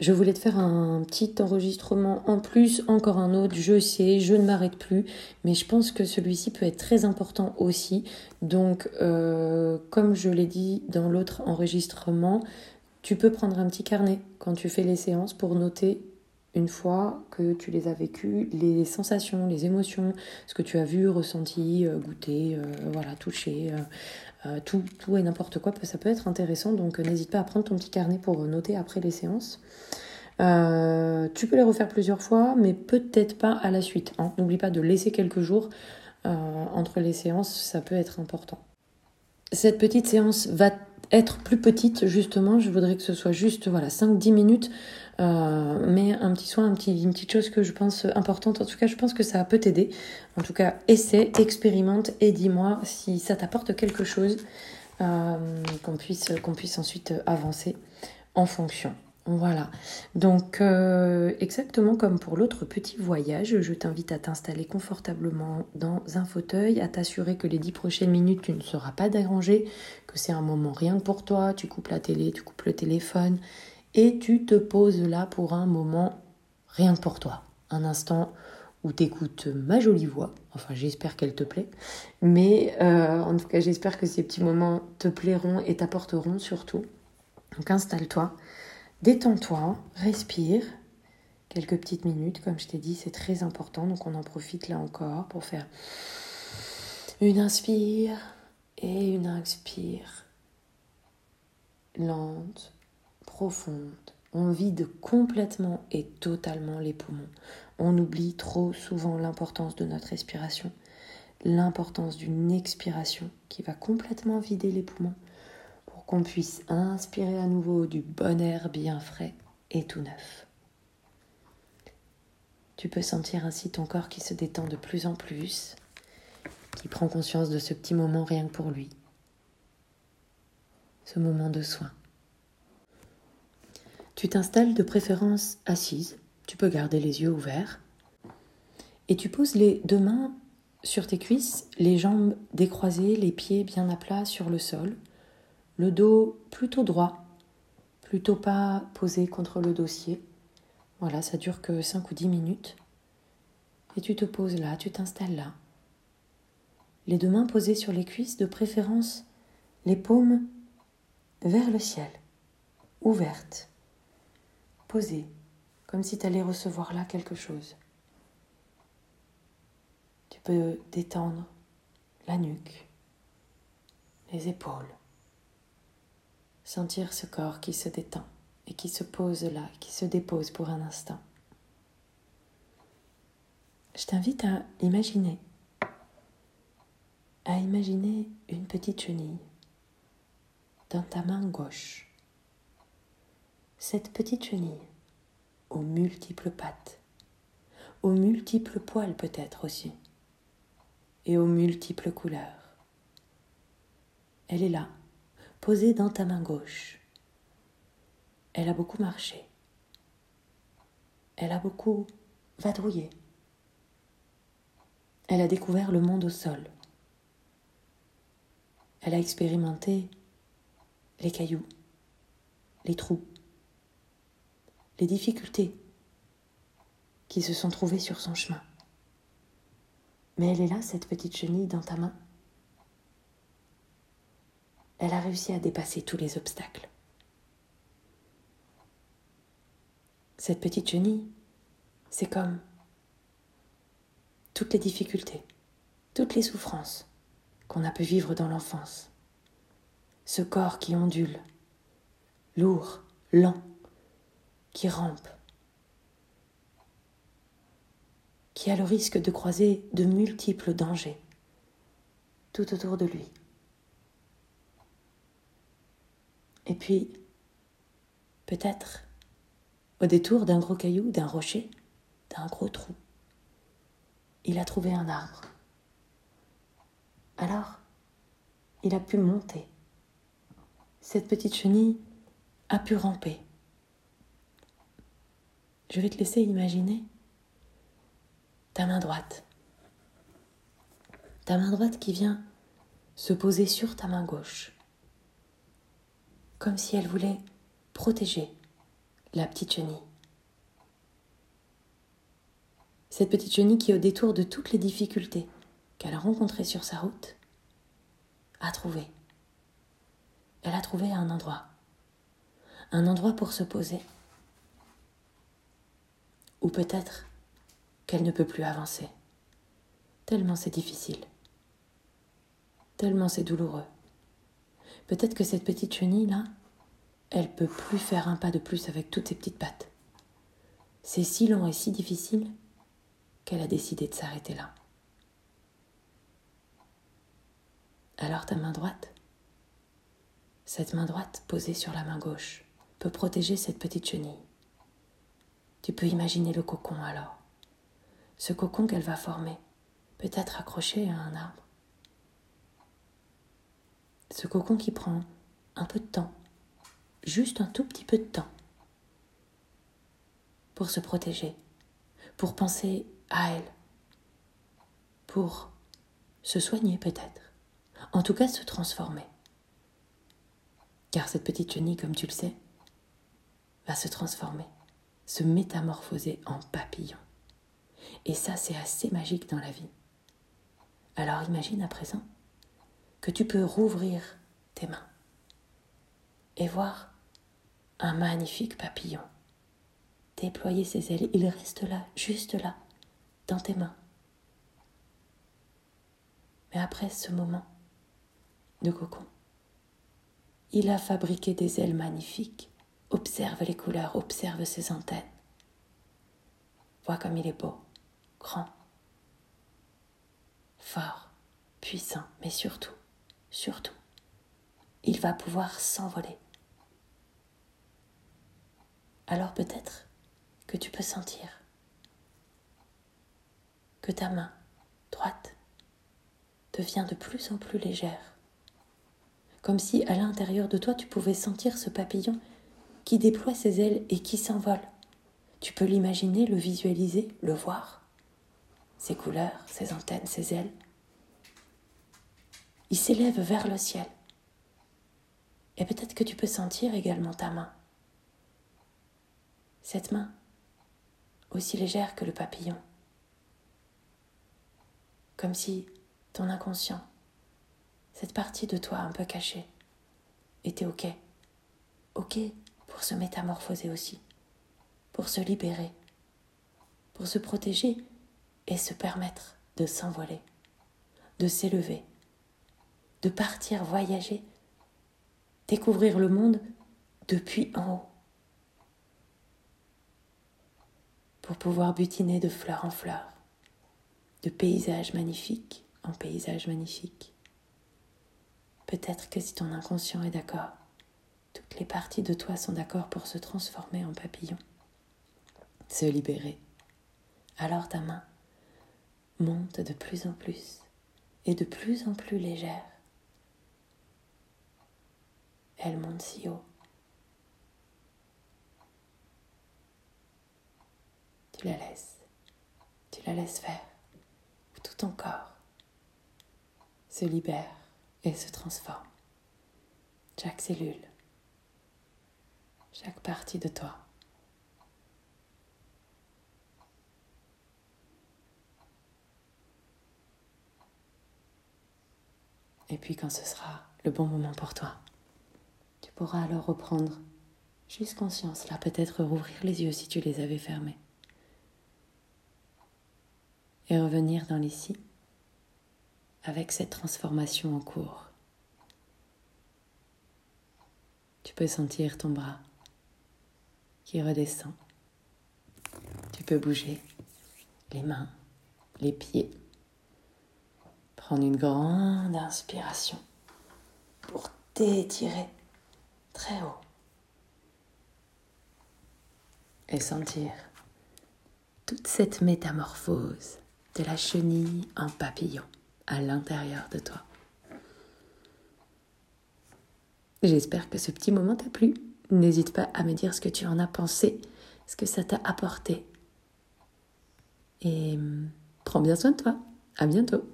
je voulais te faire un petit enregistrement en plus, encore un autre, je sais, je ne m'arrête plus, mais je pense que celui-ci peut être très important aussi. Donc, euh, comme je l'ai dit dans l'autre enregistrement, tu peux prendre un petit carnet quand tu fais les séances pour noter une fois que tu les as vécues, les sensations, les émotions, ce que tu as vu, ressenti, euh, goûté, euh, voilà, touché, tout, tout et n'importe quoi, ça peut être intéressant. Donc n'hésite pas à prendre ton petit carnet pour noter après les séances. Euh, tu peux les refaire plusieurs fois, mais peut-être pas à la suite. Hein. N'oublie pas de laisser quelques jours euh, entre les séances, ça peut être important. Cette petite séance va être plus petite, justement. Je voudrais que ce soit juste voilà, 5-10 minutes, euh, mais un petit soin, une petite chose que je pense importante. En tout cas, je pense que ça peut t'aider. En tout cas, essaie, expérimente et dis-moi si ça t'apporte quelque chose, qu'on puisse, qu'on puisse ensuite avancer en fonction. Voilà. Donc, euh, exactement comme pour l'autre petit voyage, je t'invite à t'installer confortablement dans un fauteuil, à t'assurer que les dix prochaines minutes, tu ne seras pas dérangé, que c'est un moment rien que pour toi. Tu coupes la télé, tu coupes le téléphone et tu te poses là pour un moment rien que pour toi. Un instant où tu écoutes ma jolie voix. Enfin, j'espère qu'elle te plaît. Mais euh, en tout cas, j'espère que ces petits moments te plairont et t'apporteront surtout. Donc, installe-toi. Détends-toi, respire. Quelques petites minutes, comme je t'ai dit, c'est très important. Donc on en profite là encore pour faire une inspire et une expire. Lente, On vide complètement et totalement les poumons. On oublie trop souvent l'importance de notre respiration, l'importance d'une expiration qui va complètement vider les poumons qu'on puisse inspirer à nouveau du bon air bien frais et tout neuf. Tu peux sentir ainsi ton corps qui se détend de plus en plus, qui prend conscience de ce petit moment rien que pour lui, ce moment de soin. Tu t'installes de préférence assise, tu peux garder les yeux ouverts, et tu poses les deux mains sur tes cuisses, les jambes décroisées, les pieds bien à plat sur le sol, le dos plutôt droit, plutôt pas posé contre le dossier. Voilà, ça dure que 5 ou 10 minutes. Et tu te poses là, tu t'installes là. Les deux mains posées sur les cuisses, de préférence les paumes vers le ciel, ouvertes, posées, comme si tu allais recevoir là quelque chose. Tu peux détendre la nuque, les épaules, sentir ce corps qui se détend et qui se pose là, qui se dépose pour un instant. Je t'invite à imaginer, à imaginer une petite chenille dans ta main gauche. Cette petite chenille aux multiples pattes, aux multiples poils peut-être aussi, et aux multiples couleurs. Elle est là, posée dans ta main gauche. Elle a beaucoup marché. Elle a beaucoup vadrouillé. Elle a découvert le monde au sol. Elle a expérimenté les cailloux, les trous, les difficultés qui se sont trouvées sur son chemin. Mais elle est là, cette petite chenille dans ta main elle a réussi à dépasser tous les obstacles. Cette petite chenille, c'est comme toutes les difficultés, toutes les souffrances qu'on a pu vivre dans l'enfance. Ce corps qui ondule, lourd, lent, qui rampe, qui a le risque de croiser de multiples dangers tout autour de lui. Et puis, peut-être, au détour d'un gros caillou, d'un rocher, d'un gros trou, il a trouvé un arbre. Alors, il a pu monter. Cette petite chenille a pu ramper. Je vais te laisser imaginer ta main droite. Ta main droite qui vient se poser sur ta main gauche comme si elle voulait protéger la petite chenille. Cette petite chenille qui, au détour de toutes les difficultés qu'elle a rencontrées sur sa route, a trouvé. Elle a trouvé un endroit. Un endroit pour se poser. Ou peut-être qu'elle ne peut plus avancer. Tellement c'est difficile. Tellement c'est douloureux. Peut-être que cette petite chenille-là, elle peut plus faire un pas de plus avec toutes ses petites pattes. C'est si long et si difficile qu'elle a décidé de s'arrêter là. Alors ta main droite, cette main droite posée sur la main gauche, peut protéger cette petite chenille. Tu peux imaginer le cocon alors. Ce cocon qu'elle va former, peut-être accroché à un arbre. Ce cocon qui prend un peu de temps, juste un tout petit peu de temps, pour se protéger, pour penser à elle, pour se soigner peut-être, en tout cas se transformer. Car cette petite chenille, comme tu le sais, va se transformer, se métamorphoser en papillon. Et ça, c'est assez magique dans la vie. Alors imagine à présent que tu peux rouvrir tes mains et voir un magnifique papillon déployer ses ailes. Il reste là, juste là, dans tes mains. Mais après ce moment de cocon, il a fabriqué des ailes magnifiques. Observe les couleurs, observe ses antennes. Vois comme il est beau, grand, fort, puissant, mais surtout, surtout, il va pouvoir s'envoler. Alors peut-être que tu peux sentir que ta main droite devient de plus en plus légère, comme si à l'intérieur de toi tu pouvais sentir ce papillon qui déploie ses ailes et qui s'envole. Tu peux l'imaginer, le visualiser, le voir, ses couleurs, ses antennes, ses ailes. Il s'élève vers le ciel. Et peut-être que tu peux sentir également ta main. Cette main, aussi légère que le papillon. Comme si ton inconscient, cette partie de toi un peu cachée, était OK. OK se métamorphoser aussi, pour se libérer, pour se protéger et se permettre de s'envoler, de s'élever, de partir voyager, découvrir le monde depuis en haut, pour pouvoir butiner de fleur en fleur, de paysage magnifique en paysage magnifique. Peut-être que si ton inconscient est d'accord, toutes les parties de toi sont d'accord pour se transformer en papillon, se libérer. Alors ta main monte de plus en plus et de plus en plus légère. Elle monte si haut. Tu la laisses. Tu la laisses faire. Tout ton corps se libère et se transforme. Chaque cellule chaque partie de toi. Et puis quand ce sera le bon moment pour toi, tu pourras alors reprendre juste conscience, là peut-être rouvrir les yeux si tu les avais fermés. Et revenir dans l'ici avec cette transformation en cours. Tu peux sentir ton bras qui redescend. Tu peux bouger les mains, les pieds. Prendre une grande inspiration pour t'étirer très haut. Et sentir toute cette métamorphose de la chenille en papillon à l'intérieur de toi. J'espère que ce petit moment t'a plu. N'hésite pas à me dire ce que tu en as pensé, ce que ça t'a apporté. Et hum, prends bien soin de toi. À bientôt.